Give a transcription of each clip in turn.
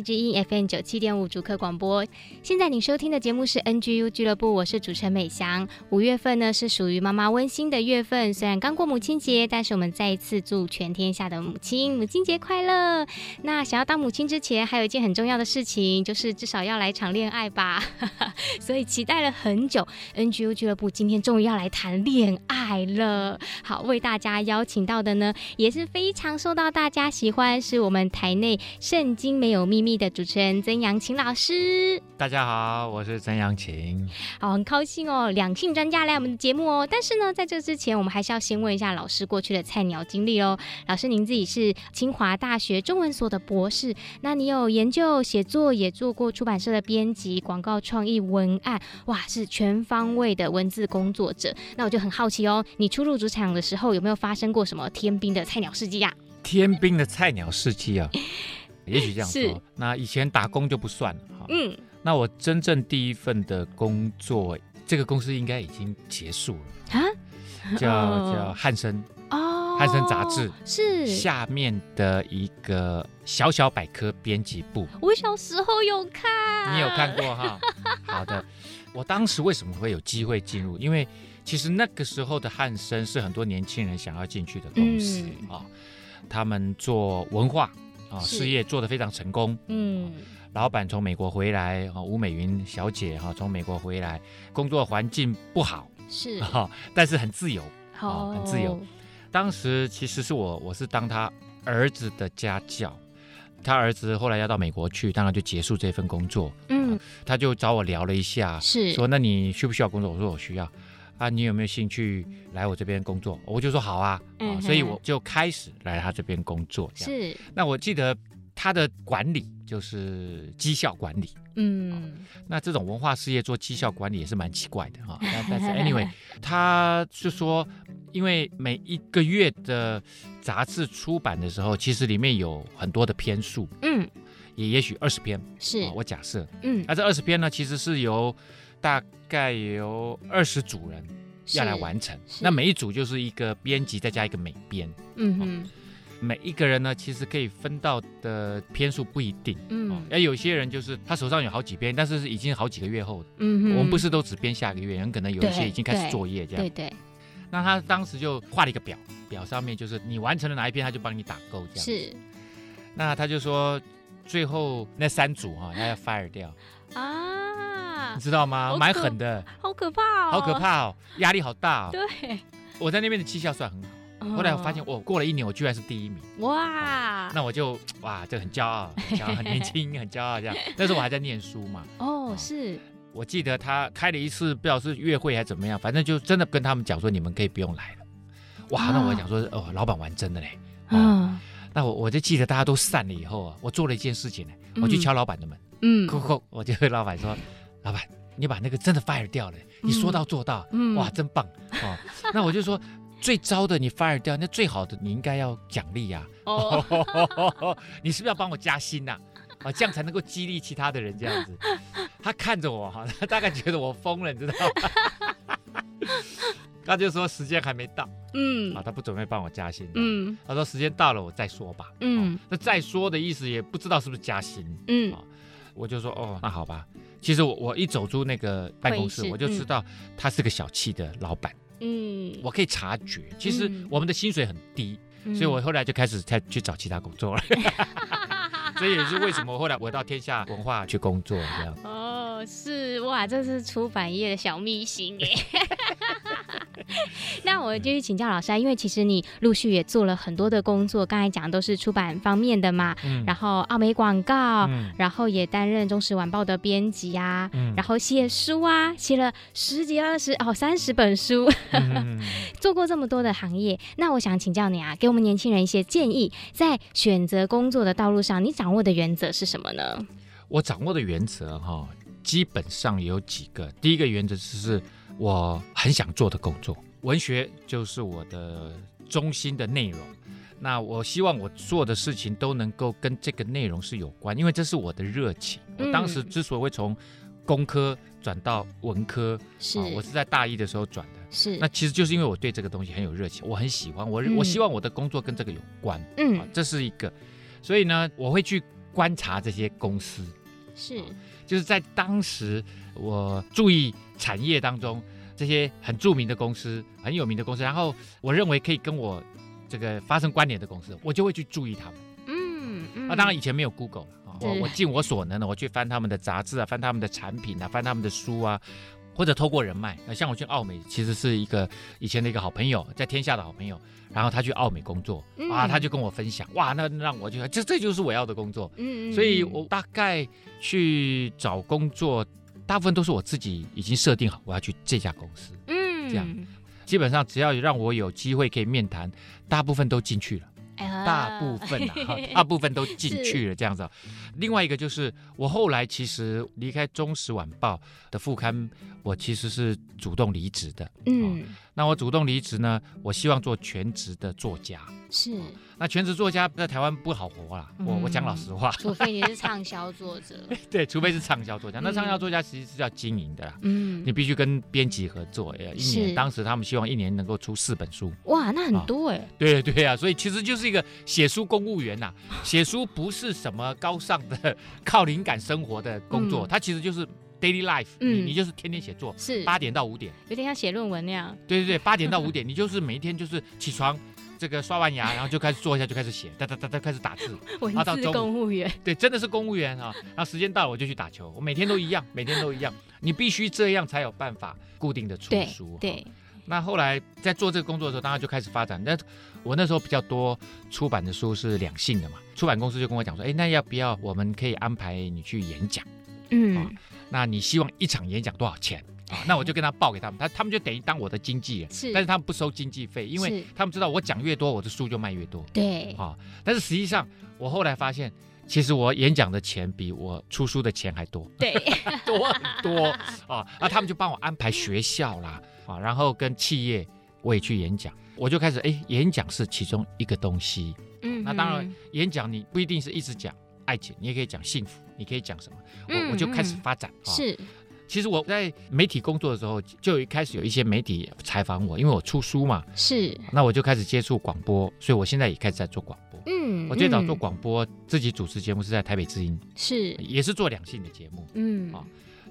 之音 FM 九七点五主客广播。现在你收听的节目是 NGU 俱乐部，我是主持人美翔。五月份呢是属于妈妈温馨的月份，虽然刚过母亲节，但是我们再一次祝全天下的母亲母亲节快乐。那想要当母亲之前，还有一件很重要的事情，就是至少要来场恋爱吧。所以期待了很久，NGU 俱乐部今天终于要来谈恋爱了。好，为大家邀请到的呢，也是非常受到大家喜欢，是我们台内圣经没有秘密的主持人曾阳晴老师，大家好，我是曾阳晴。好，很高兴哦，两性专家来我们的节目哦。但是呢，在这之前，我们还是要先问一下老师过去的菜鸟经历哦。老师，您自己是清华大学中文所的博士，那你有研究写作，也做过出版社的编辑、广告创意文案，哇，是全方位的文字工作者。那我就很好奇哦，你初入职场的时候，有没有发生过什么天兵的菜鸟事迹啊？天兵的菜鸟事迹啊。也许这样说，那以前打工就不算了哈。嗯，那我真正第一份的工作，这个公司应该已经结束了啊，叫、哦、叫汉森哦，汉森杂志是下面的一个小小百科编辑部。我小时候有看，你有看过哈？好的，我当时为什么会有机会进入？因为其实那个时候的汉森是很多年轻人想要进去的公司啊、嗯，他们做文化。啊，事业做得非常成功。嗯，老板从美国回来，啊，吴美云小姐哈，从美国回来，工作环境不好，是哈，但是很自由，好，很自由。当时其实是我，我是当他儿子的家教，他儿子后来要到美国去，当然就结束这份工作。嗯，他就找我聊了一下，是说，那你需不需要工作？我说我需要。啊，你有没有兴趣来我这边工作？我就说好啊，嗯、啊，所以我就开始来他这边工作。是，那我记得他的管理就是绩效管理，嗯、啊，那这种文化事业做绩效管理也是蛮奇怪的哈、啊。但是 anyway，他就说，因为每一个月的杂志出版的时候，其实里面有很多的篇数，嗯，也也许二十篇，是、啊、我假设，嗯，那这二十篇呢，其实是由大概有二十组人要来完成，那每一组就是一个编辑再加一个美编，嗯哼、哦，每一个人呢其实可以分到的篇数不一定，嗯，而、哦、有些人就是他手上有好几篇，但是是已经好几个月后的，嗯哼，我们不是都只编下个月，很可能有一些已经开始作业这样，对对，对。那他当时就画了一个表，表上面就是你完成了哪一篇，他就帮你打勾这样，是。那他就说最后那三组哈、哦，他要 fire 掉。啊。你知道吗？蛮狠的，好可怕哦，好可怕哦，压力好大哦。对，我在那边的绩效算很好，哦、后来我发现，我过了一年，我居然是第一名。哇，那我就哇，就很骄傲，很骄傲，很年轻，很骄傲这样。那时候我还在念书嘛。哦，是。我记得他开了一次，不知道是月会还是怎么样，反正就真的跟他们讲说，你们可以不用来了。哇，哦、那我讲说，哦，老板玩真的嘞。嗯、哦。那我我就记得大家都散了以后啊，我做了一件事情呢，我去敲老板的门。嗯。叩叩，我就跟老板说。老板，你把那个真的 fire 掉了，你说到做到，嗯、哇，真棒哦！那我就说，最糟的你 fire 掉，那最好的你应该要奖励呀。哦，你是不是要帮我加薪呐？啊，这样才能够激励其他的人这样子。他看着我哈，他大概觉得我疯了，你知道吗？他就说时间还没到，嗯，啊，他不准备帮我加薪，嗯，他说时间到了我再说吧，嗯，那再说的意思也不知道是不是加薪，嗯，我就说哦，那好吧。其实我我一走出那个办公室，我就知道他是个小气的老板。嗯，我可以察觉，其实我们的薪水很低，嗯、所以我后来就开始再去找其他工作了。所以也是为什么后来我到天下文化去工作这样。哦，哦，是哇，这是出版业的小秘辛耶。那我就去请教老师啊，因为其实你陆续也做了很多的工作，刚才讲都是出版方面的嘛，嗯、然后奥美广告，嗯、然后也担任中时晚报的编辑啊，嗯、然后写书啊，写了十几二十哦三十本书，嗯、做过这么多的行业，那我想请教你啊，给我们年轻人一些建议，在选择工作的道路上，你掌握的原则是什么呢？我掌握的原则哈，基本上有几个，第一个原则就是。我很想做的工作，文学就是我的中心的内容。那我希望我做的事情都能够跟这个内容是有关，因为这是我的热情。我当时之所以会从工科转到文科，是、啊、我是在大一的时候转的。是，那其实就是因为我对这个东西很有热情，我很喜欢我，我希望我的工作跟这个有关。嗯、啊，这是一个。所以呢，我会去观察这些公司。是、啊，就是在当时我注意。产业当中这些很著名的公司，很有名的公司，然后我认为可以跟我这个发生关联的公司，我就会去注意他们。嗯，那、嗯啊、当然以前没有 Google 我我尽我所能的，我去翻他们的杂志啊，翻他们的产品啊，翻他们的书啊，或者透过人脉。像我去澳美，其实是一个以前的一个好朋友，在天下的好朋友，然后他去澳美工作啊，他就跟我分享，哇，那让我就这这就是我要的工作。嗯，所以我大概去找工作。大部分都是我自己已经设定好，我要去这家公司，嗯，这样基本上只要让我有机会可以面谈，大部分都进去了，大部分啊，大部分都进去了，这样子。另外一个就是我后来其实离开《中时晚报》的副刊，我其实是主动离职的，嗯，那我主动离职呢，我希望做全职的作家，是。那全职作家在台湾不好活啦，我我讲老实话，除非你是畅销作者。对，除非是畅销作家。那畅销作家其实是要经营的啦，嗯，你必须跟编辑合作，哎，一年当时他们希望一年能够出四本书。哇，那很多哎。对对呀，所以其实就是一个写书公务员呐。写书不是什么高尚的靠灵感生活的工作，它其实就是 daily life，你你就是天天写作，是八点到五点，有点像写论文那样。对对对，八点到五点，你就是每一天就是起床。这个刷完牙，然后就开始坐一下，就开始写，哒哒哒哒开始打字。文字公务员，对，真的是公务员啊。然后时间到了，我就去打球。我每天都一样，每天都一样。你必须这样才有办法固定的出书。对。对，那后来在做这个工作的时候，当然就开始发展。那我那时候比较多出版的书是两性的嘛，出版公司就跟我讲说，哎，那要不要我们可以安排你去演讲？嗯、啊，那你希望一场演讲多少钱？啊，那我就跟他报给他们，他他们就等于当我的经纪人，是，但是他们不收经纪费，因为他们知道我讲越多，我的书就卖越多。对，啊，但是实际上我后来发现，其实我演讲的钱比我出书的钱还多，对，多很多啊。那他们就帮我安排学校啦，啊，然后跟企业我也去演讲，我就开始哎，演讲是其中一个东西。嗯，那当然演讲你不一定是一直讲爱情，你也可以讲幸福，你可以讲什么，我我就开始发展。是。其实我在媒体工作的时候，就一开始有一些媒体采访我，因为我出书嘛，是，那我就开始接触广播，所以我现在也开始在做广播。嗯，我最早做广播，嗯、自己主持节目是在台北之音，是，也是做两性的节目。嗯，啊，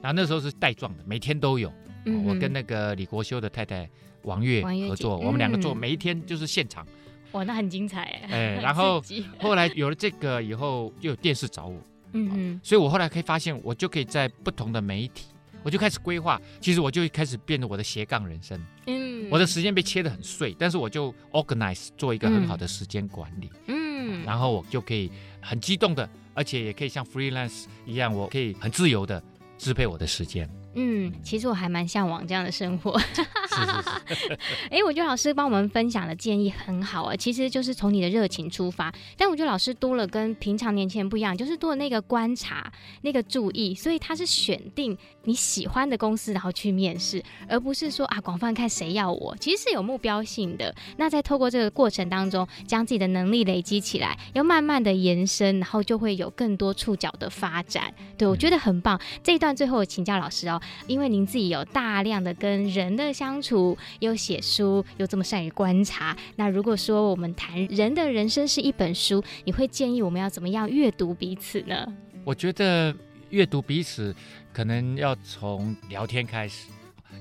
然后那时候是带状的，每天都有。嗯，我跟那个李国修的太太王月合作，我们两个做，每一天就是现场。哇，那很精彩哎。哎，然后后来有了这个以后，就有电视找我。嗯嗯，所以我后来可以发现，我就可以在不同的媒体。我就开始规划，其实我就开始变得我的斜杠人生。嗯，我的时间被切得很碎，但是我就 organize 做一个很好的时间管理。嗯，然后我就可以很激动的，而且也可以像 freelance 一样，我可以很自由的支配我的时间。嗯，其实我还蛮向往这样的生活。是是是。哎，我觉得老师帮我们分享的建议很好啊，其实就是从你的热情出发。但我觉得老师多了跟平常年轻人不一样，就是多了那个观察、那个注意，所以他是选定你喜欢的公司，然后去面试，而不是说啊广泛看谁要我。其实是有目标性的。那在透过这个过程当中，将自己的能力累积起来，要慢慢的延伸，然后就会有更多触角的发展。对，我觉得很棒。这一段最后请教老师哦。因为您自己有大量的跟人的相处，又写书，又这么善于观察，那如果说我们谈人的人生是一本书，你会建议我们要怎么样阅读彼此呢？我觉得阅读彼此可能要从聊天开始，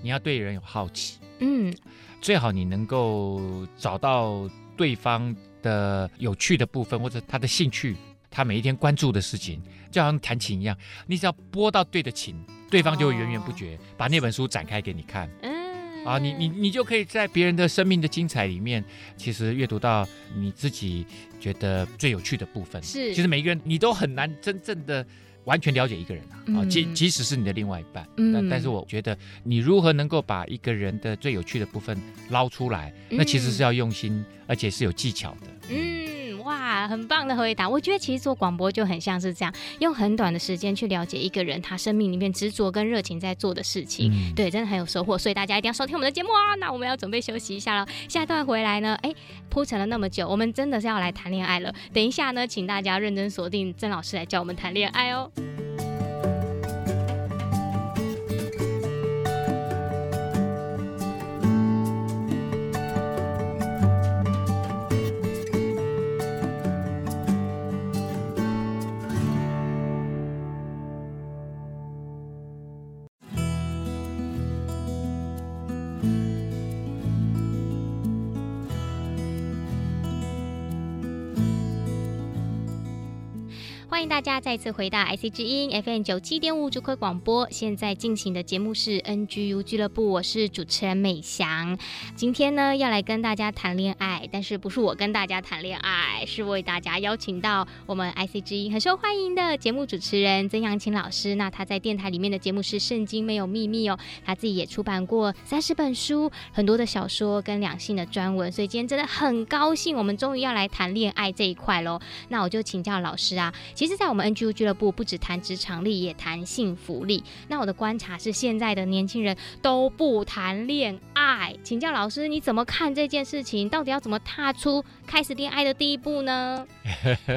你要对人有好奇，嗯，最好你能够找到对方的有趣的部分，或者他的兴趣，他每一天关注的事情，就好像弹琴一样，你只要拨到对的琴。对方就会源源不绝把那本书展开给你看。嗯，啊，你你你就可以在别人的生命的精彩里面，其实阅读到你自己觉得最有趣的部分。是，其实每一个人你都很难真正的。完全了解一个人啊，啊、嗯，即即使是你的另外一半，嗯、但但是我觉得你如何能够把一个人的最有趣的部分捞出来，嗯、那其实是要用心，而且是有技巧的。嗯，哇，很棒的回答。我觉得其实做广播就很像是这样，用很短的时间去了解一个人他生命里面执着跟热情在做的事情，嗯、对，真的很有收获。所以大家一定要收听我们的节目啊！那我们要准备休息一下了，下一段回来呢，哎，铺陈了那么久，我们真的是要来谈恋爱了。等一下呢，请大家认真锁定曾老师来教我们谈恋爱哦。欢迎大家再次回到 IC 之音 FM 九七点五主客广播。现在进行的节目是 NGU 俱乐部，我是主持人美翔。今天呢，要来跟大家谈恋爱，但是不是我跟大家谈恋爱，是为大家邀请到我们 IC 之音很受欢迎的节目主持人曾阳晴老师。那他在电台里面的节目是《圣经没有秘密》哦，他自己也出版过三十本书，很多的小说跟两性的专文。所以今天真的很高兴，我们终于要来谈恋爱这一块喽。那我就请教老师啊，其，在我们 NGO 俱乐部，不只谈职场力，也谈幸福利。那我的观察是，现在的年轻人都不谈恋爱。请教老师，你怎么看这件事情？到底要怎么踏出开始恋爱的第一步呢？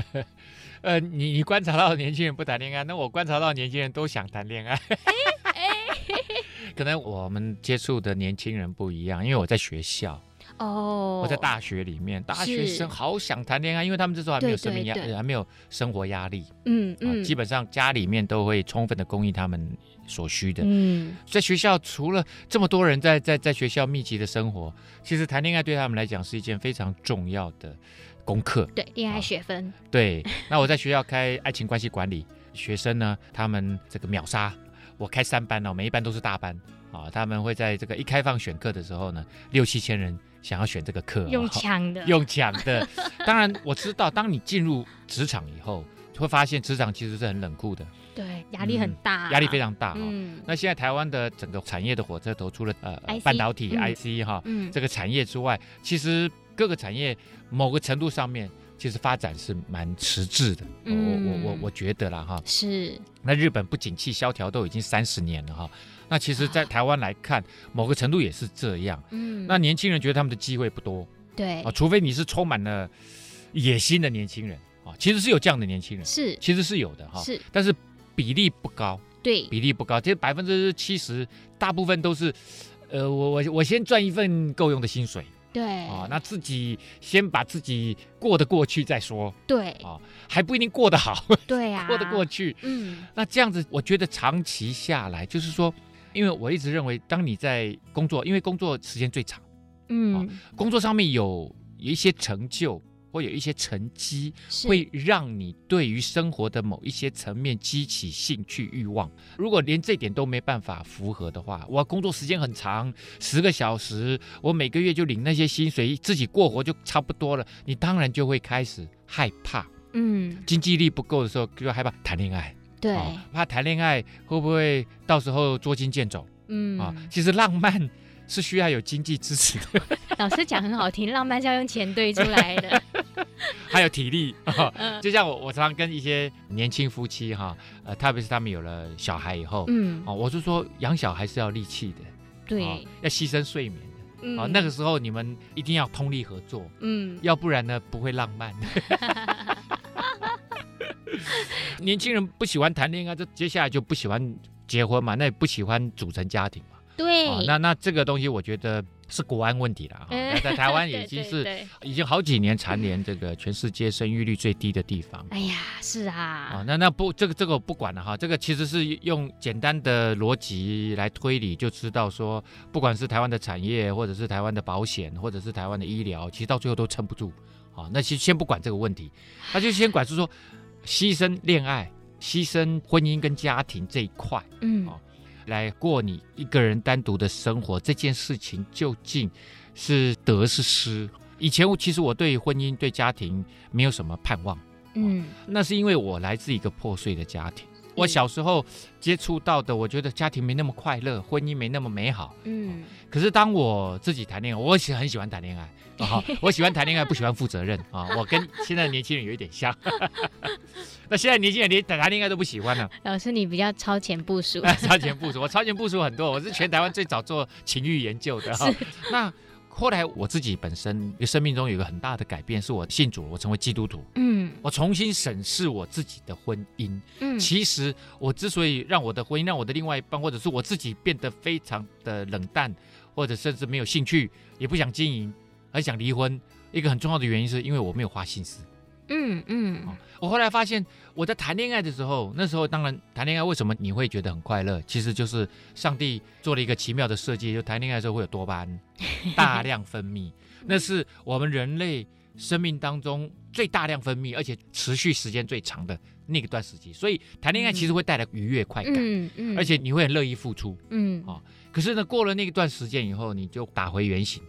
呃，你你观察到年轻人不谈恋爱，那我观察到年轻人都想谈恋爱。可能我们接触的年轻人不一样，因为我在学校。哦，我在大学里面，大学生好想谈恋爱，因为他们这时候还没有生命压，还没有生活压力。嗯嗯，基本上家里面都会充分的供应他们所需的。嗯，在学校除了这么多人在在在学校密集的生活，其实谈恋爱对他们来讲是一件非常重要的功课。对，恋爱学分。对，那我在学校开爱情关系管理，学生呢，他们这个秒杀。我开三班呢，每一班都是大班啊，他们会在这个一开放选课的时候呢，六七千人。想要选这个课，用抢的，用抢的。当然，我知道，当你进入职场以后，会发现职场其实是很冷酷的，对，压力很大，啊，压、嗯、力非常大。嗯，那现在台湾的整个产业的火车头，除了呃 IC, 半导体、嗯、IC 哈，嗯，这个产业之外，其实各个产业某个程度上面，其实发展是蛮迟滞的。嗯、我我我我觉得啦哈，是。那日本不景气萧条都已经三十年了哈。那其实，在台湾来看，某个程度也是这样。嗯，那年轻人觉得他们的机会不多。对啊，除非你是充满了野心的年轻人啊，其实是有这样的年轻人，是，其实是有的哈。是，但是比例不高。对，比例不高，其实百分之七十，大部分都是，呃，我我我先赚一份够用的薪水。对啊，那自己先把自己过得过去再说。对啊，还不一定过得好。对啊，过得过去。嗯，那这样子，我觉得长期下来，就是说。因为我一直认为，当你在工作，因为工作时间最长，嗯、哦，工作上面有有一些成就或有一些成绩，会让你对于生活的某一些层面激起兴趣欲望。如果连这点都没办法符合的话，我工作时间很长，十个小时，我每个月就领那些薪水，自己过活就差不多了，你当然就会开始害怕，嗯，经济力不够的时候就害怕谈恋爱。对、哦，怕谈恋爱会不会到时候捉襟见肘？嗯啊、哦，其实浪漫是需要有经济支持的。老师讲很好听，浪漫是要用钱堆出来的，还有体力。就像我，我常常跟一些年轻夫妻哈，呃，特别是他们有了小孩以后，嗯，哦，我是说养小孩是要力气的，对、哦，要牺牲睡眠的。嗯、哦，那个时候你们一定要通力合作，嗯，要不然呢不会浪漫。年轻人不喜欢谈恋爱，这接下来就不喜欢结婚嘛？那也不喜欢组成家庭嘛？对，哦、那那这个东西我觉得是国安问题了哈。在台湾已经是 已经好几年蝉联这个全世界生育率最低的地方。哎呀，是啊。啊、哦，那那不这个这个我不管了哈。这个其实是用简单的逻辑来推理，就知道说，不管是台湾的产业，或者是台湾的保险，或者是台湾的医疗，其实到最后都撑不住。啊、哦，那先先不管这个问题，那就先管是说。牺牲恋爱、牺牲婚姻跟家庭这一块，嗯，哦，来过你一个人单独的生活，这件事情究竟是得是失？以前我其实我对婚姻、对家庭没有什么盼望，嗯，那是因为我来自一个破碎的家庭。我小时候接触到的，我觉得家庭没那么快乐，婚姻没那么美好。嗯，可是当我自己谈恋爱，我喜很喜欢谈恋爱 啊，我喜欢谈恋爱，不喜欢负责任啊。我跟现在的年轻人有一点像。那现在年轻人连谈恋爱都不喜欢了。老师，你比较超前部署。超前部署，我超前部署很多，我是全台湾最早做情欲研究的哈。那。后来我自己本身生命中有一个很大的改变，是我信主，我成为基督徒。嗯，我重新审视我自己的婚姻。嗯，其实我之所以让我的婚姻，让我的另外一半，或者是我自己变得非常的冷淡，或者甚至没有兴趣，也不想经营，很想离婚，一个很重要的原因是因为我没有花心思。嗯嗯，我后来发现我在谈恋爱的时候，那时候当然谈恋爱为什么你会觉得很快乐？其实就是上帝做了一个奇妙的设计，就谈恋爱的时候会有多巴胺大量分泌，那是我们人类生命当中最大量分泌，而且持续时间最长的那个段时期。所以谈恋爱其实会带来愉悦快感，嗯嗯，而且你会很乐意付出，嗯啊。可是呢，过了那一段时间以后，你就打回原形，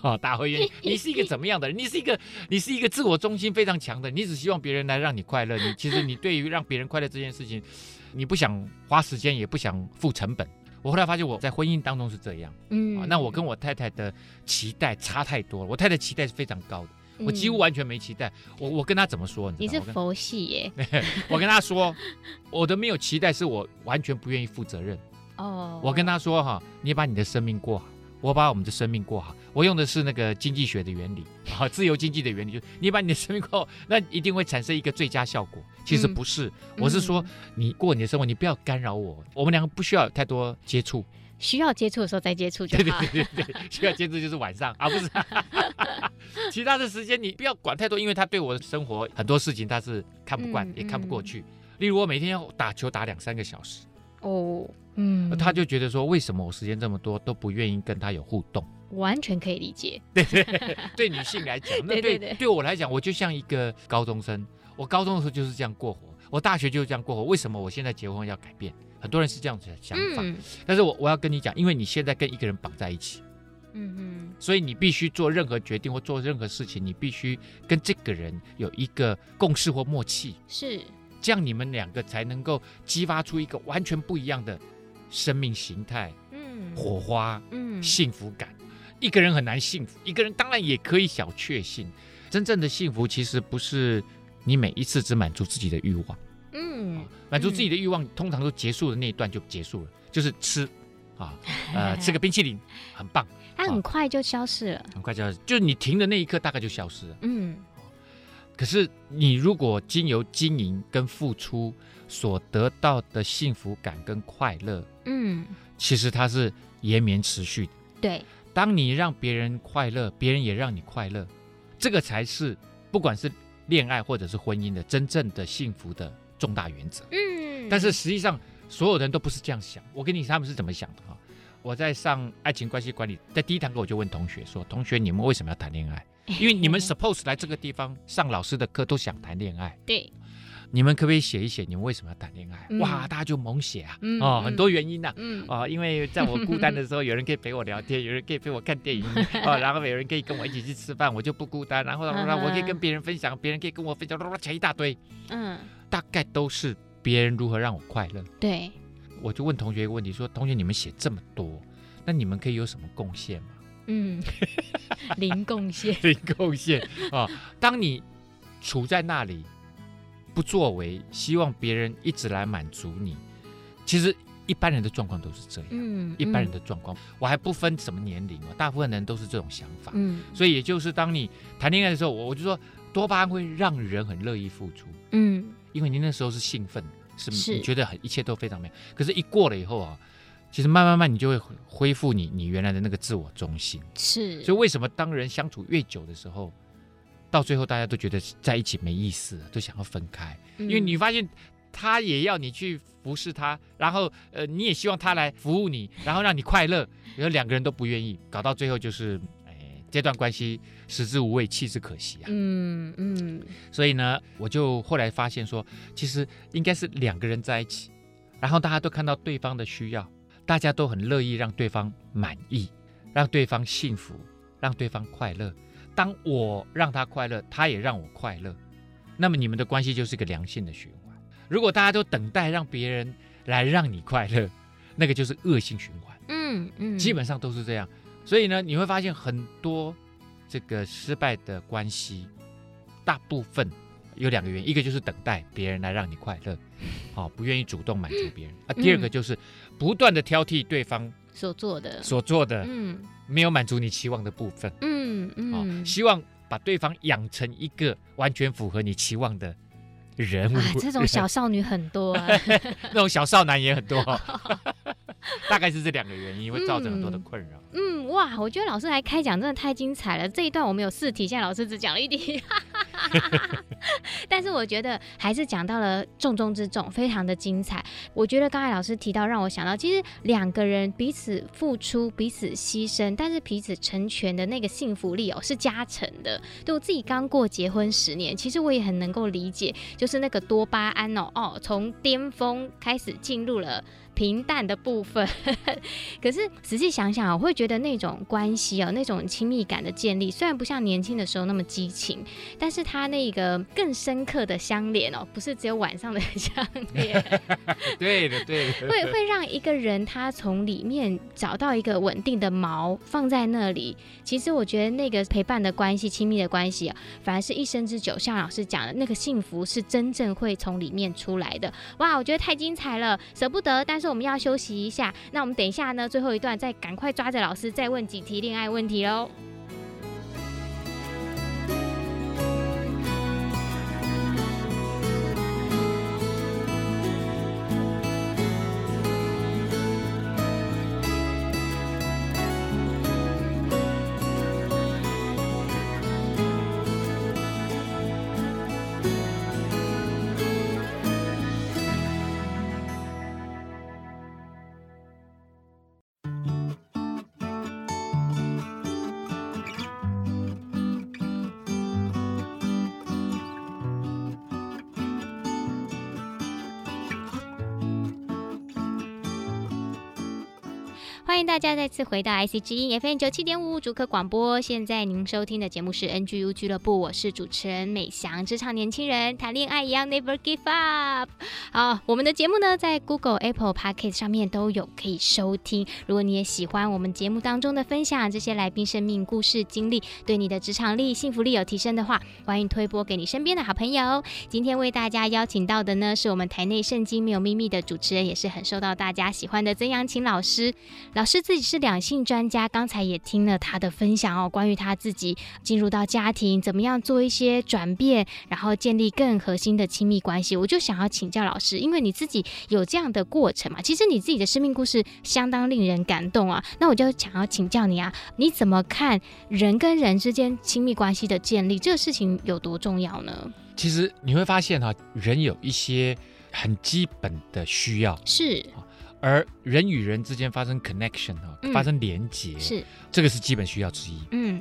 啊，打回原形。你是一个怎么样的人？你是一个，你是一个自我中心非常强的，你只希望别人来让你快乐。你其实你对于让别人快乐这件事情，你不想花时间，也不想付成本。我后来发现我在婚姻当中是这样，嗯，啊，那我跟我太太的期待差太多了。我太太期待是非常高的，我几乎完全没期待。我我跟他怎么说？你是佛系耶？我跟他说，我的没有期待是我完全不愿意负责任。哦，我跟他说哈，你把你的生命过好，我把我们的生命过好。我用的是那个经济学的原理，啊，自由经济的原理，就是你把你的生命过好，那一定会产生一个最佳效果。其实不是，我是说你过你的生活，你不要干扰我，我们两个不需要太多接触。需要接触的时候再接触就好。对对对对，需要接触就是晚上啊，不是，其他的时间你不要管太多，因为他对我的生活很多事情他是看不惯也看不过去。例如我每天要打球打两三个小时。哦。嗯，他就觉得说，为什么我时间这么多都不愿意跟他有互动？完全可以理解。对对，对女性来讲，那 对对我来讲，我就像一个高中生。我高中的时候就是这样过活，我大学就是这样过活。为什么我现在结婚要改变？很多人是这样子的想法。嗯、但是我我要跟你讲，因为你现在跟一个人绑在一起，嗯嗯，所以你必须做任何决定或做任何事情，你必须跟这个人有一个共识或默契，是这样，你们两个才能够激发出一个完全不一样的。生命形态，嗯，火花，嗯，幸福感，一个人很难幸福，一个人当然也可以小确幸。真正的幸福其实不是你每一次只满足自己的欲望，嗯，满足自己的欲望通常都结束的那一段就结束了，就是吃，啊，呃，吃个冰淇淋很棒，它很快就消失了，很快就消失，就是你停的那一刻大概就消失了，嗯。可是你如果经由经营跟付出所得到的幸福感跟快乐，嗯，其实它是延绵持续的。对，当你让别人快乐，别人也让你快乐，这个才是不管是恋爱或者是婚姻的真正的幸福的重大原则。嗯，但是实际上所有人都不是这样想。我跟你他们是怎么想的哈？我在上爱情关系管理，在第一堂课我就问同学说：“同学，你们为什么要谈恋爱？” 因为你们 suppose 来这个地方上老师的课都想谈恋爱，对，你们可不可以写一写你们为什么要谈恋爱？嗯、哇，大家就猛写啊，嗯、哦，很多原因呐、啊，嗯，哦，因为在我孤单的时候，有人可以陪我聊天，有人可以陪我看电影，哦，然后有人可以跟我一起去吃饭，我就不孤单，然后然后我可以跟别人分享，别人可以跟我分享，讲一大堆，嗯，大概都是别人如何让我快乐。对，我就问同学一个问题，说，同学你们写这么多，那你们可以有什么贡献吗？嗯，零贡献，零贡献啊！当你处在那里不作为，希望别人一直来满足你，其实一般人的状况都是这样。嗯，一般人的状况，我还不分什么年龄啊，大部分人都是这种想法。嗯，所以也就是当你谈恋爱的时候，我我就说多巴胺会让人很乐意付出。嗯，因为你那时候是兴奋，是你觉得很一切都非常美好。可是，一过了以后啊。其实慢慢慢，你就会恢复你你原来的那个自我中心。是，所以为什么当人相处越久的时候，到最后大家都觉得在一起没意思，都想要分开？因为你发现他也要你去服侍他，然后呃你也希望他来服务你，然后让你快乐，然后两个人都不愿意，搞到最后就是哎这段关系食之无味，弃之可惜啊。嗯嗯。所以呢，我就后来发现说，其实应该是两个人在一起，然后大家都看到对方的需要。大家都很乐意让对方满意，让对方幸福，让对方快乐。当我让他快乐，他也让我快乐，那么你们的关系就是一个良性的循环。如果大家都等待让别人来让你快乐，那个就是恶性循环。嗯嗯，基本上都是这样。所以呢，你会发现很多这个失败的关系，大部分有两个原因，一个就是等待别人来让你快乐，好、哦，不愿意主动满足别人。啊；第二个就是不断的挑剔对方所做的。所做的，嗯，没有满足你期望的部分，嗯嗯，哦，希望把对方养成一个完全符合你期望的人物。这种小少女很多啊，那种小少男也很多。大概是这两个原因会造成很多的困扰。嗯，哇，我觉得老师来开讲真的太精彩了。这一段我们有四题，现在老师只讲了一题，但是我觉得还是讲到了重中之重，非常的精彩。我觉得刚才老师提到，让我想到，其实两个人彼此付出、彼此牺牲，但是彼此成全的那个幸福力哦，是加成的。对我自己刚过结婚十年，其实我也很能够理解，就是那个多巴胺哦哦，从巅峰开始进入了。平淡的部分，可是仔细想想，我会觉得那种关系哦，那种亲密感的建立，虽然不像年轻的时候那么激情，但是它那个更深刻的相连哦，不是只有晚上的相连。对的，对的，会会让一个人他从里面找到一个稳定的锚放在那里。其实我觉得那个陪伴的关系、亲密的关系啊，反而是一生之久。像老师讲的，那个幸福是真正会从里面出来的。哇，我觉得太精彩了，舍不得，但是。是我们要休息一下，那我们等一下呢，最后一段再赶快抓着老师再问几题恋爱问题喽。大家再次回到 IC 之音 FM 九七点五主客广播。现在您收听的节目是 NGU 俱乐部，我是主持人美翔。职场年轻人谈恋爱一样，Never give up。好，我们的节目呢，在 Google、Apple Podcast 上面都有可以收听。如果你也喜欢我们节目当中的分享，这些来宾生命故事经历，对你的职场力、幸福力有提升的话，欢迎推播给你身边的好朋友。今天为大家邀请到的呢，是我们台内圣经没有秘密的主持人，也是很受到大家喜欢的曾阳晴老师。老师自己是两性专家，刚才也听了他的分享哦，关于他自己进入到家庭，怎么样做一些转变，然后建立更核心的亲密关系。我就想要请教老师，因为你自己有这样的过程嘛，其实你自己的生命故事相当令人感动啊。那我就想要请教你啊，你怎么看人跟人之间亲密关系的建立，这个事情有多重要呢？其实你会发现哈，人有一些很基本的需要是。而人与人之间发生 connection 啊，发生连结，是这个是基本需要之一。嗯，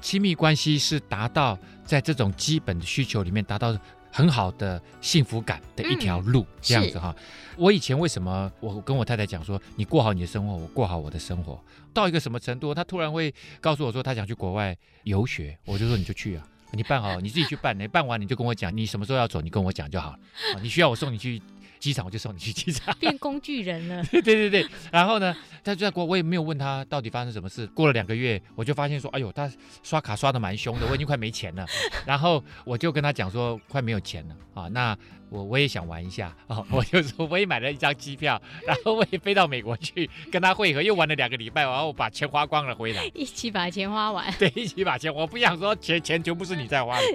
亲密关系是达到在这种基本的需求里面达到很好的幸福感的一条路，嗯、这样子哈。我以前为什么我跟我太太讲说，你过好你的生活，我过好我的生活，到一个什么程度，她突然会告诉我说，她想去国外游学，我就说你就去啊，你办好，你自己去办，你办完你就跟我讲，你什么时候要走，你跟我讲就好了。你需要我送你去。机场我就送你去机场，变工具人了。对对对，然后呢，他就在国，我也没有问他到底发生什么事。过了两个月，我就发现说，哎呦，他刷卡刷的蛮凶的，我已经快没钱了。然后我就跟他讲说，快没有钱了啊，那我我也想玩一下啊，我就说我也买了一张机票，然后我也飞到美国去跟他会合，又玩了两个礼拜，然后我把钱花光了回来，一起把钱花完。对，一起把钱，我不想说钱钱全部是你在花的，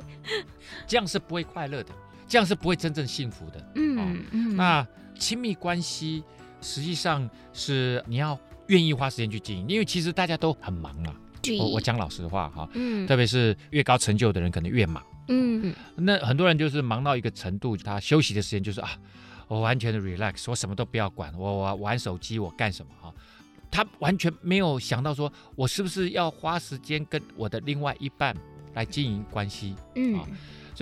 这样是不会快乐的。这样是不会真正幸福的。嗯嗯，嗯，那亲密关系实际上是你要愿意花时间去经营，因为其实大家都很忙啊。我我讲老实话哈，嗯，特别是越高成就的人可能越忙。嗯，那很多人就是忙到一个程度，他休息的时间就是啊，我完全的 relax，我什么都不要管，我我玩手机，我干什么哈？他完全没有想到说，我是不是要花时间跟我的另外一半来经营关系？嗯。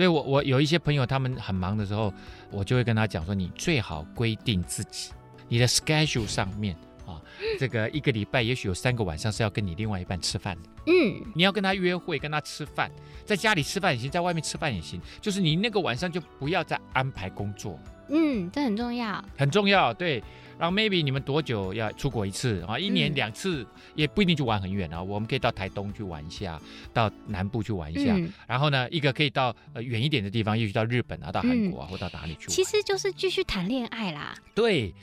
所以我，我我有一些朋友，他们很忙的时候，我就会跟他讲说，你最好规定自己，你的 schedule 上面啊，这个一个礼拜也许有三个晚上是要跟你另外一半吃饭的。嗯，你要跟他约会，跟他吃饭，在家里吃饭也行，在外面吃饭也行，就是你那个晚上就不要再安排工作。嗯，这很重要，很重要，对。然后 maybe 你们多久要出国一次啊？一年两次也不一定就玩很远啊。我们可以到台东去玩一下，到南部去玩一下。嗯、然后呢，一个可以到呃远一点的地方，也许到日本啊，到韩国啊，嗯、或到哪里去玩。其实就是继续谈恋爱啦。对，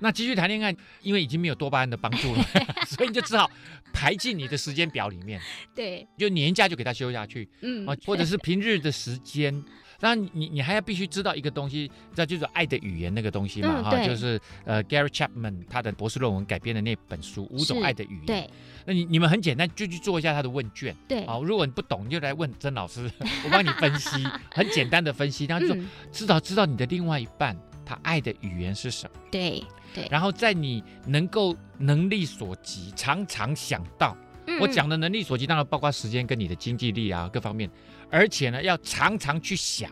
那继续谈恋爱，因为已经没有多巴胺的帮助了，所以你就只好排进你的时间表里面。对，就年假就给他休下去，嗯啊，或者是平日的时间。当然，你你还要必须知道一个东西，这就是爱的语言那个东西嘛，哈、嗯，就是呃，Gary Chapman 他的博士论文改编的那本书《五种爱的语言》。对，那你你们很简单，就去做一下他的问卷。对，好，如果你不懂，你就来问曾老师，我帮你分析，很简单的分析。然后就说，知道知道你的另外一半他爱的语言是什么？对对。然后在你能够能力所及，常常想到。嗯、我讲的能力所及，当然包括时间跟你的经济力啊各方面。而且呢，要常常去想，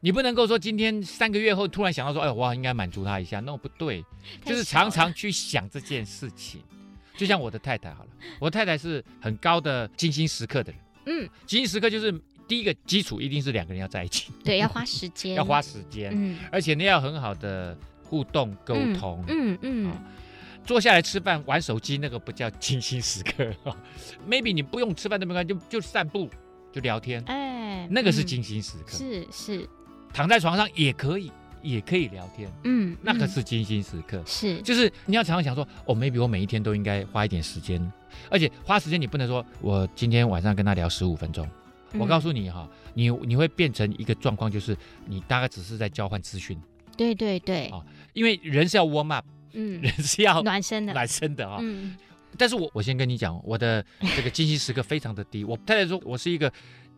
你不能够说今天三个月后突然想到说，哎，我应该满足他一下，那不对，就是常常去想这件事情。就像我的太太好了，我太太是很高的精心时刻的人，嗯，精心时刻就是第一个基础一定是两个人要在一起，对，要花时间，要花时间，嗯，而且呢要很好的互动沟通，嗯嗯，嗯，坐下来吃饭玩手机那个不叫精心时刻，maybe 你不用吃饭都没关系，就就散步。就聊天，哎，那个是精心时刻，是是，躺在床上也可以，也可以聊天，嗯，那个是精心时刻，是，就是你要常常想说，哦，maybe 我每一天都应该花一点时间，而且花时间你不能说我今天晚上跟他聊十五分钟，我告诉你哈，你你会变成一个状况，就是你大概只是在交换资讯，对对对，啊，因为人是要 warm up，嗯，人是要暖身的，暖身的啊。但是我我先跟你讲，我的这个精心时刻非常的低。我太太说我是一个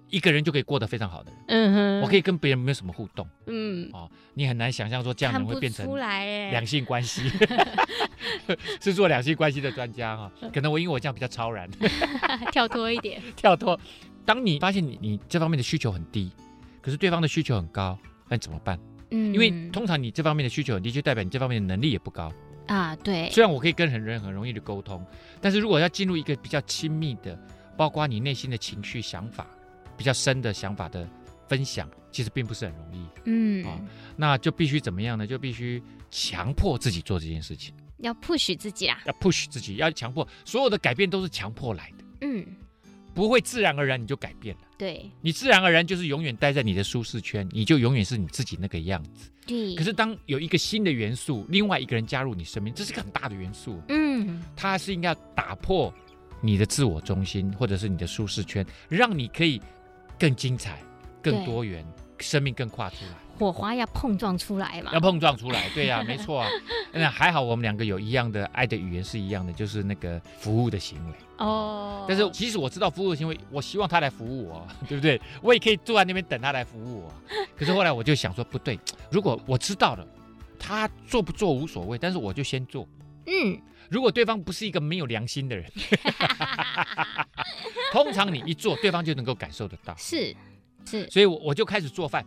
一个人就可以过得非常好的人，嗯哼，我可以跟别人没有什么互动，嗯，哦，你很难想象说这样人会变成两性关系，是做两性关系的专家哈。可能我因为我这样比较超然，跳脱一点，跳脱。当你发现你你这方面的需求很低，可是对方的需求很高，那你怎么办？嗯，因为通常你这方面的需求很低，就代表你这方面的能力也不高。啊，对。虽然我可以跟很人很容易的沟通，但是如果要进入一个比较亲密的，包括你内心的情绪、想法比较深的想法的分享，其实并不是很容易。嗯，啊，那就必须怎么样呢？就必须强迫自己做这件事情，要 push 自己啊，要 push 自己，要强迫，所有的改变都是强迫来的。嗯。不会自然而然你就改变了，对，你自然而然就是永远待在你的舒适圈，你就永远是你自己那个样子。对。可是当有一个新的元素，另外一个人加入你生命，这是个很大的元素。嗯。它是应该要打破你的自我中心，或者是你的舒适圈，让你可以更精彩、更多元，生命更跨出来。火花要碰撞出来嘛？要碰撞出来，对呀、啊，没错啊。那还好，我们两个有一样的爱的语言是一样的，就是那个服务的行为。哦。但是即使我知道服务的行为，我希望他来服务我，对不对？我也可以坐在那边等他来服务我。可是后来我就想说，不对，如果我知道了，他做不做无所谓，但是我就先做。嗯。如果对方不是一个没有良心的人，通常你一做，对方就能够感受得到。是是。所以我我就开始做饭。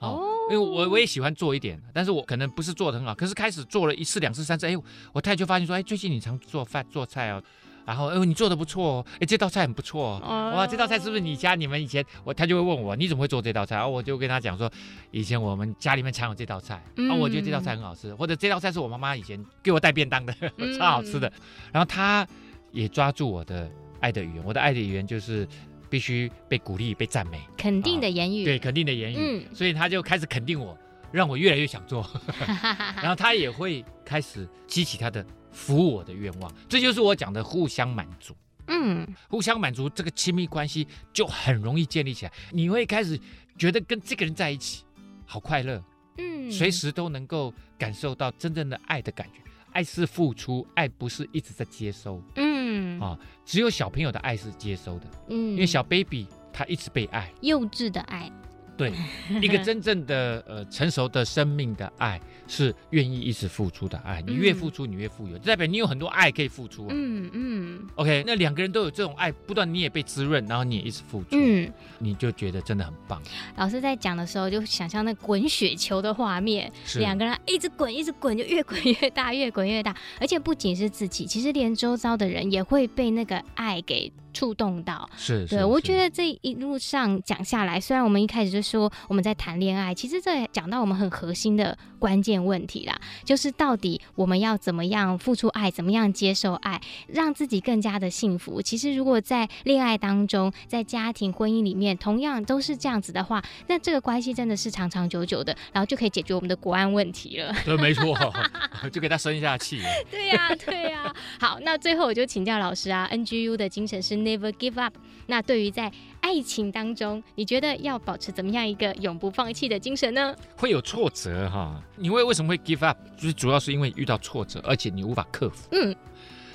哦，因为我我也喜欢做一点，但是我可能不是做的很好。可是开始做了一次、两次、三次，哎，我太太就发现说，哎，最近你常做饭做菜哦，然后哎，你做的不错哦，哎，这道菜很不错哦，哇，这道菜是不是你家你们以前我他就会问我，你怎么会做这道菜？然后我就跟他讲说，以前我们家里面常有这道菜，啊，我觉得这道菜很好吃，或者这道菜是我妈妈以前给我带便当的，超好吃的。然后他也抓住我的爱的语言，我的爱的语言就是。必须被鼓励、被赞美、肯定的言语，啊、对，肯定的言语。嗯，所以他就开始肯定我，让我越来越想做。然后他也会开始激起他的服务我的愿望，这就是我讲的互相满足。嗯，互相满足，这个亲密关系就很容易建立起来。你会开始觉得跟这个人在一起好快乐，嗯，随时都能够感受到真正的爱的感觉。爱是付出，爱不是一直在接收。嗯啊，只有小朋友的爱是接收的。嗯，因为小 baby 他一直被爱，幼稚的爱。对，一个真正的呃成熟的生命的爱是愿意一直付出的爱。你越付出，你越富有，代表你有很多爱可以付出。嗯嗯。OK，那两个人都有这种爱，不断你也被滋润，然后你也一直付出，嗯，你就觉得真的很棒。老师在讲的时候，就想象那滚雪球的画面，两个人一直滚，一直滚，就越滚越大，越滚越大。而且不仅是自己，其实连周遭的人也会被那个爱给。触动到，是，对，我觉得这一路上讲下来，虽然我们一开始就说我们在谈恋爱，其实这讲到我们很核心的关键问题啦，就是到底我们要怎么样付出爱，怎么样接受爱，让自己更加的幸福。其实如果在恋爱当中，在家庭婚姻里面，同样都是这样子的话，那这个关系真的是长长久久的，然后就可以解决我们的国安问题了。对，没错，就给他生下气。对呀、啊，对呀、啊。好，那最后我就请教老师啊，NGU 的精神是。Never give up。那对于在爱情当中，你觉得要保持怎么样一个永不放弃的精神呢？会有挫折哈，你会为什么会 give up？就是主要是因为遇到挫折，而且你无法克服。嗯，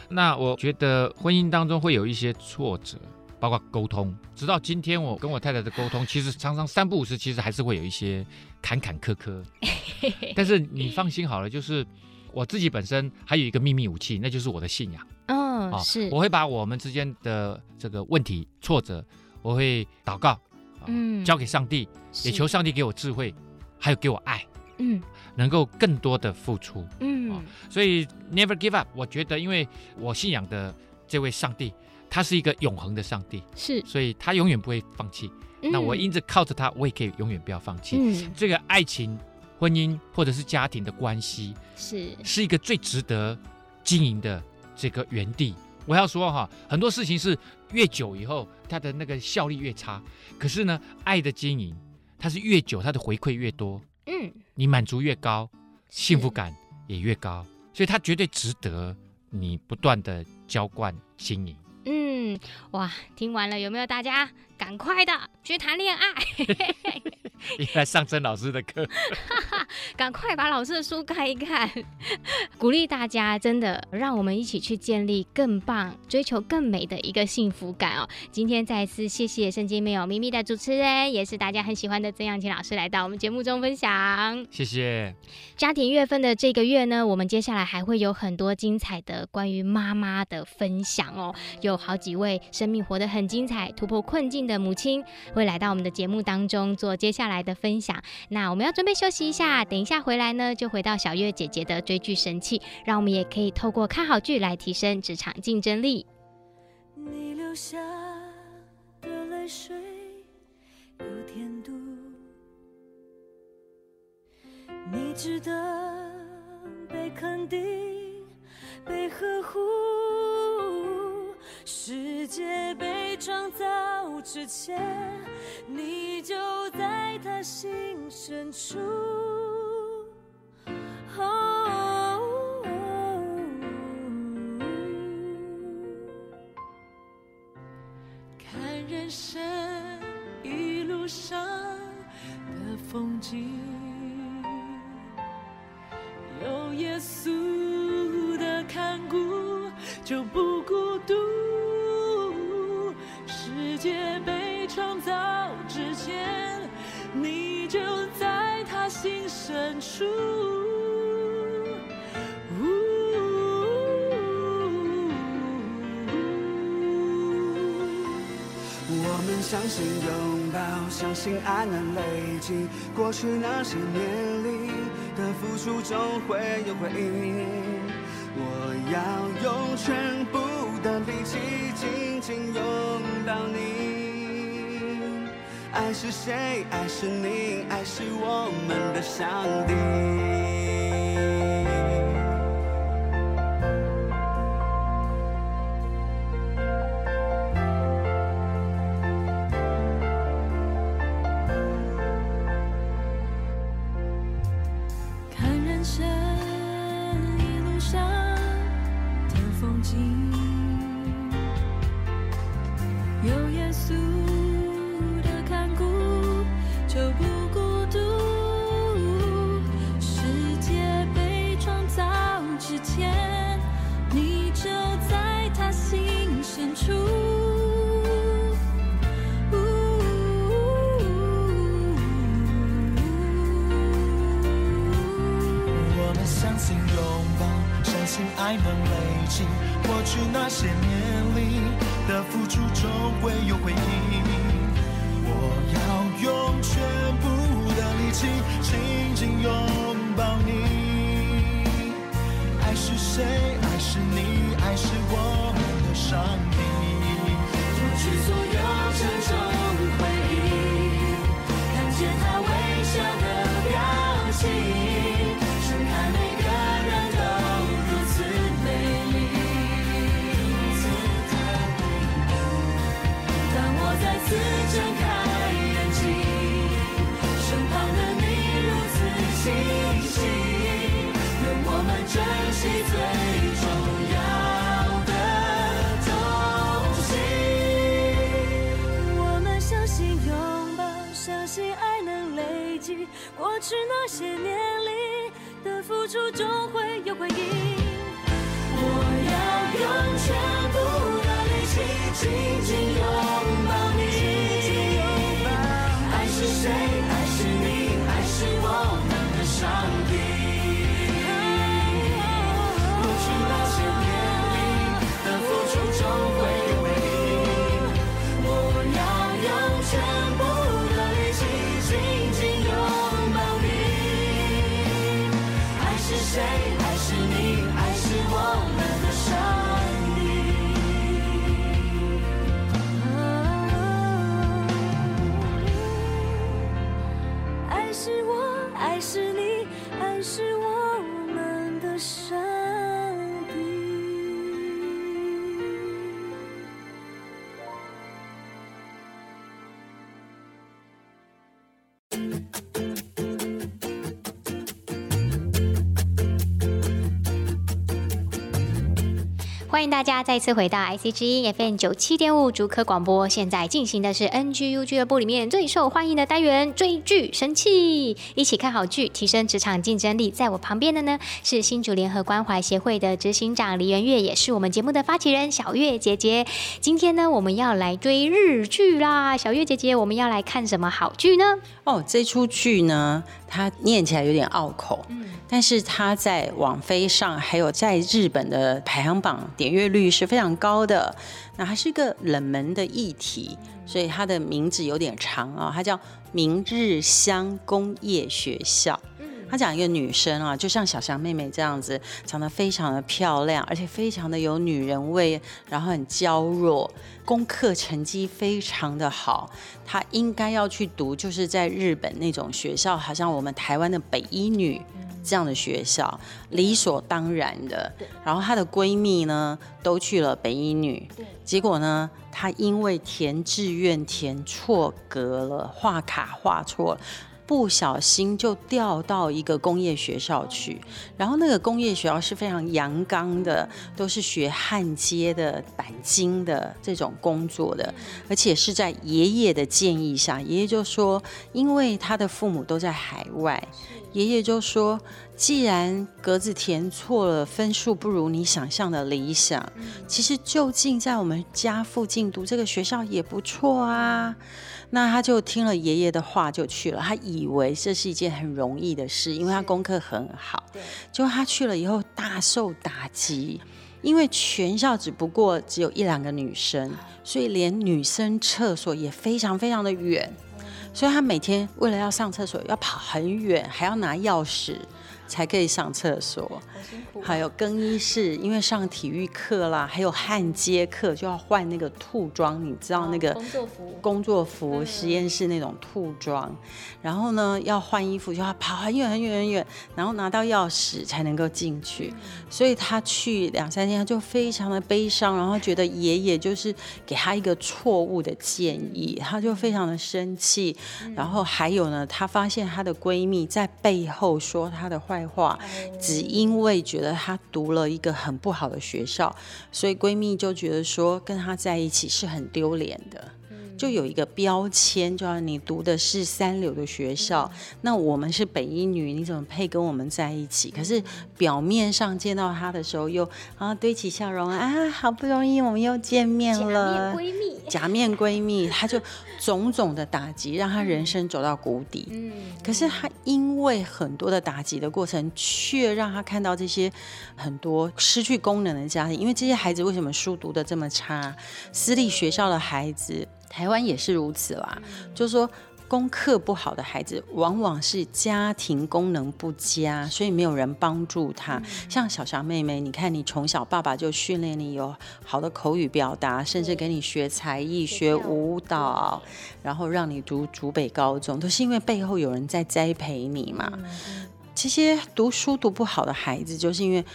那我觉得婚姻当中会有一些挫折，包括沟通。直到今天，我跟我太太的沟通，其实常常三不五时，其实还是会有一些坎坎坷坷。但是你放心好了，就是我自己本身还有一个秘密武器，那就是我的信仰。哦，是，我会把我们之间的这个问题、挫折，我会祷告，嗯，交给上帝，也求上帝给我智慧，还有给我爱，嗯，能够更多的付出，嗯，所以 never give up。我觉得，因为我信仰的这位上帝，他是一个永恒的上帝，是，所以他永远不会放弃。那我因着靠着他，我也可以永远不要放弃。嗯，这个爱情、婚姻或者是家庭的关系，是，是一个最值得经营的。这个原地，我要说哈，很多事情是越久以后，它的那个效力越差。可是呢，爱的经营，它是越久，它的回馈越多，嗯，你满足越高，幸福感也越高，所以它绝对值得你不断的浇灌经营。嗯，哇，听完了有没有？大家赶快的去谈恋爱。应该上曾老师的课，赶快把老师的书看一看，鼓励大家，真的让我们一起去建立更棒、追求更美的一个幸福感哦。今天再次谢谢圣经没有秘密的主持人，也是大家很喜欢的曾阳琴老师来到我们节目中分享。谢谢。家庭月份的这个月呢，我们接下来还会有很多精彩的关于妈妈的分享哦。有好几位生命活得很精彩、突破困境的母亲会来到我们的节目当中做接下来的分享，那我们要准备休息一下，等一下回来呢，就回到小月姐姐的追剧神器，让我们也可以透过看好剧来提升职场竞争力。你流下的泪水有甜度，你值得被肯定，被呵护。世界被创造之前，你就在他心深处。看人生一路上的风景，有耶稣的看顾，就不孤创造之前，你就在他心深处。我们相信拥抱，相信爱能累积过去那些年里的付出，总会有回应。我要用全部的力气，紧紧拥抱你。爱是谁？爱是你，爱是我们的上帝。爱能累积，过去那些年里的付出终会有回应。我要用全部的力气紧紧拥抱你。爱是谁？爱是你？爱是我们的上帝。除去所有沉重。次睁开眼睛，身旁的你如此清晰。愿我们珍惜最重要的东西。我们相信拥抱，相信爱能累积。过去那些年里的付出，终会有回应。我要用全。紧紧拥抱你。爱是谁？欢迎大家再次回到 IC 之音 FM 九七点五主科广播。现在进行的是 NGU 俱乐部里面最受欢迎的单元——追剧神器，一起看好剧，提升职场竞争力。在我旁边的呢是新竹联合关怀协会的执行长黎元月，也是我们节目的发起人小月姐姐。今天呢，我们要来追日剧啦！小月姐姐，我们要来看什么好剧呢？哦，这出剧呢，它念起来有点拗口。嗯但是它在网飞上，还有在日本的排行榜点阅率是非常高的。那它是一个冷门的议题，所以它的名字有点长啊，它叫《明日香工业学校》。他讲一个女生啊，就像小翔妹妹这样子，长得非常的漂亮，而且非常的有女人味，然后很娇弱，功课成绩非常的好。她应该要去读，就是在日本那种学校，好像我们台湾的北一女。这样的学校理所当然的，然后她的闺蜜呢都去了北一女，结果呢，她因为填志愿填错格了，画卡画错了。不小心就调到一个工业学校去，然后那个工业学校是非常阳刚的，都是学焊接的、钣金的这种工作的，而且是在爷爷的建议下，爷爷就说，因为他的父母都在海外，爷爷就说，既然格子填错了，分数不如你想象的理想，其实就近在我们家附近读这个学校也不错啊。那他就听了爷爷的话就去了，他以为这是一件很容易的事，因为他功课很好。对，结果他去了以后大受打击，因为全校只不过只有一两个女生，所以连女生厕所也非常非常的远，所以他每天为了要上厕所要跑很远，还要拿钥匙。才可以上厕所，还有更衣室，因为上体育课啦，还有焊接课就要换那个兔装，你知道那个工作服，工作服实验室那种兔装，然后呢要换衣服就要跑很远很远很远，然后拿到钥匙才能够进去，所以他去两三天他就非常的悲伤，然后觉得爷爷就是给他一个错误的建议，他就非常的生气，然后还有呢，她发现她的闺蜜在背后说她的坏。话，只因为觉得她读了一个很不好的学校，所以闺蜜就觉得说跟她在一起是很丢脸的。就有一个标签，就要你读的是三流的学校，那我们是北一女，你怎么配跟我们在一起？可是表面上见到她的时候，又啊堆起笑容啊，好不容易我们又见面了，假面闺蜜，假面闺蜜，她就种种的打击，让她人生走到谷底。嗯，可是她因为很多的打击的过程，却让她看到这些很多失去功能的家庭，因为这些孩子为什么书读的这么差？私立学校的孩子。台湾也是如此啦，就是说功课不好的孩子，往往是家庭功能不佳，所以没有人帮助他。像小霞妹妹，你看你从小爸爸就训练你有好的口语表达，甚至给你学才艺、学舞蹈，然后让你读竹北高中，都是因为背后有人在栽培你嘛。这些读书读不好的孩子，就是因为。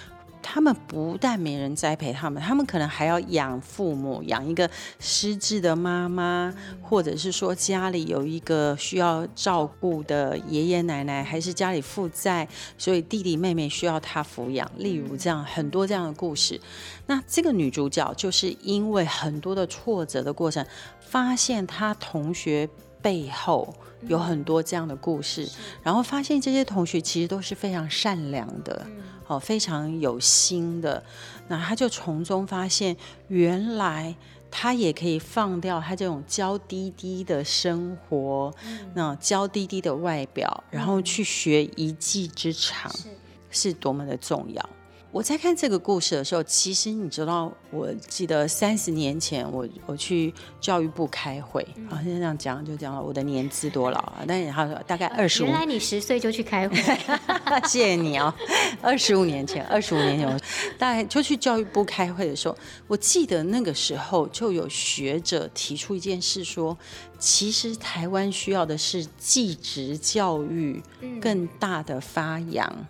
他们不但没人栽培他们，他们可能还要养父母，养一个失智的妈妈，或者是说家里有一个需要照顾的爷爷奶奶，还是家里负债，所以弟弟妹妹需要他抚养。例如这样很多这样的故事。那这个女主角就是因为很多的挫折的过程，发现她同学背后有很多这样的故事，然后发现这些同学其实都是非常善良的。哦，非常有心的，那他就从中发现，原来他也可以放掉他这种娇滴滴的生活，嗯、那娇滴滴的外表，然后去学一技之长，是，是多么的重要。我在看这个故事的时候，其实你知道，我记得三十年前我我去教育部开会，好、嗯、现在这样讲就讲了我的年资多老啊，但是他说大概二十五，原来你十岁就去开会，谢谢你哦，二十五年前，二十五年前我大概就去教育部开会的时候，我记得那个时候就有学者提出一件事说，其实台湾需要的是技职教育更大的发扬。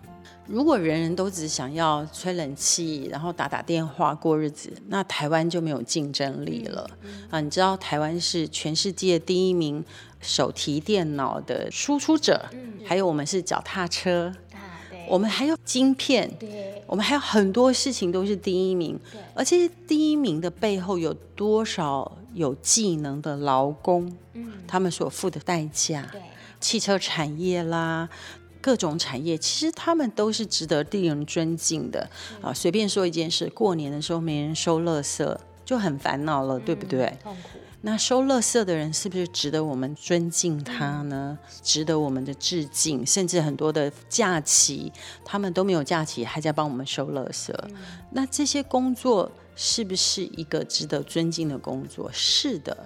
如果人人都只想要吹冷气，然后打打电话过日子，那台湾就没有竞争力了。啊，你知道台湾是全世界第一名手提电脑的输出者，还有我们是脚踏车，我们还有晶片，我们还有很多事情都是第一名。而且第一名的背后有多少有技能的劳工？他们所付的代价，汽车产业啦。各种产业其实他们都是值得令人尊敬的啊！随便说一件事，过年的时候没人收垃圾，就很烦恼了，对不对？嗯，痛苦。那收垃圾的人是不是值得我们尊敬他呢？值得我们的致敬？甚至很多的假期，他们都没有假期，还在帮我们收垃圾。那这些工作是不是一个值得尊敬的工作？是的，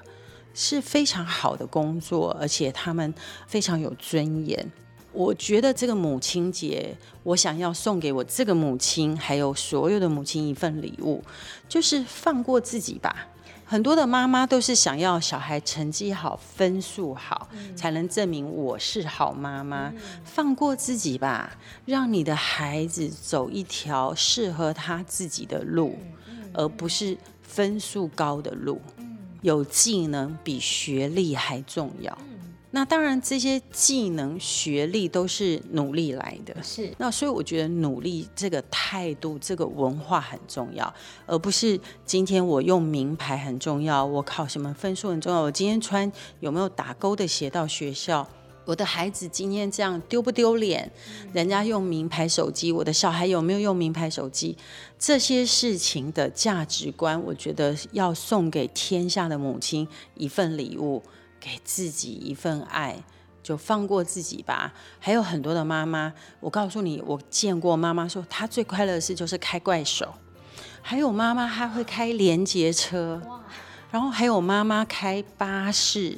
是非常好的工作，而且他们非常有尊严。我觉得这个母亲节，我想要送给我这个母亲，还有所有的母亲一份礼物，就是放过自己吧。很多的妈妈都是想要小孩成绩好、分数好，才能证明我是好妈妈。放过自己吧，让你的孩子走一条适合他自己的路，而不是分数高的路。有技能比学历还重要。那当然，这些技能、学历都是努力来的。是，那所以我觉得努力这个态度、这个文化很重要，而不是今天我用名牌很重要，我考什么分数很重要。我今天穿有没有打勾的鞋到学校？我的孩子今天这样丢不丢脸？人家用名牌手机，我的小孩有没有用名牌手机？这些事情的价值观，我觉得要送给天下的母亲一份礼物。给自己一份爱，就放过自己吧。还有很多的妈妈，我告诉你，我见过妈妈说，她最快乐的事就是开怪手。还有妈妈她会开连接车，然后还有妈妈开巴士。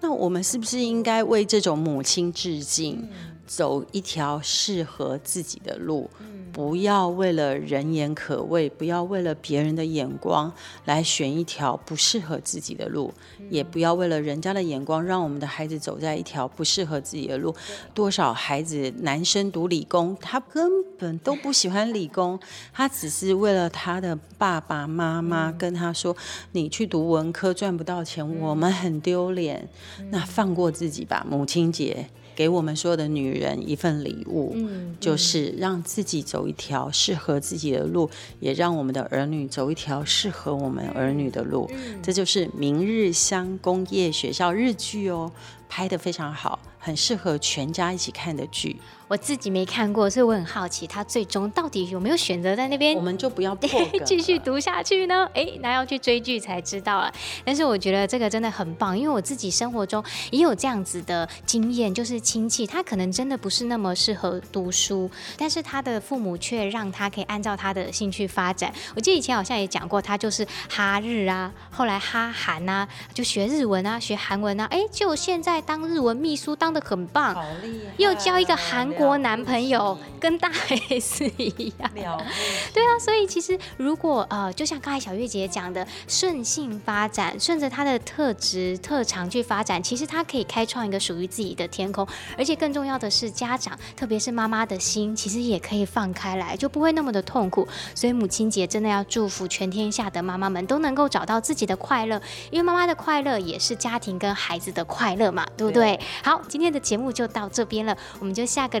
那我们是不是应该为这种母亲致敬，走一条适合自己的路？不要为了人言可畏，不要为了别人的眼光来选一条不适合自己的路，也不要为了人家的眼光让我们的孩子走在一条不适合自己的路。多少孩子男生读理工，他根本都不喜欢理工，他只是为了他的爸爸妈妈跟他说：“你去读文科赚不到钱，我们很丢脸。”那放过自己吧，母亲节。给我们所有的女人一份礼物，嗯，就是让自己走一条适合自己的路，也让我们的儿女走一条适合我们儿女的路。嗯，这就是明日香工业学校日剧哦，拍得非常好，很适合全家一起看的剧。我自己没看过，所以我很好奇，他最终到底有没有选择在那边？我们就不要 继续读下去呢？哎，那要去追剧才知道了。但是我觉得这个真的很棒，因为我自己生活中也有这样子的经验，就是亲戚他可能真的不是那么适合读书，但是他的父母却让他可以按照他的兴趣发展。我记得以前好像也讲过，他就是哈日啊，后来哈韩啊，就学日文啊，学韩文啊，哎，就现在当日文秘书当得很棒，好厉害，又教一个韩国男朋友跟大 S 一样，对啊，所以其实如果呃，就像刚才小月姐讲的，顺性发展，顺着他的特质特长去发展，其实他可以开创一个属于自己的天空。而且更重要的是，家长特别是妈妈的心，其实也可以放开来，就不会那么的痛苦。所以母亲节真的要祝福全天下的妈妈们都能够找到自己的快乐，因为妈妈的快乐也是家庭跟孩子的快乐嘛，对不对？对。好，今天的节目就到这边了，我们就下个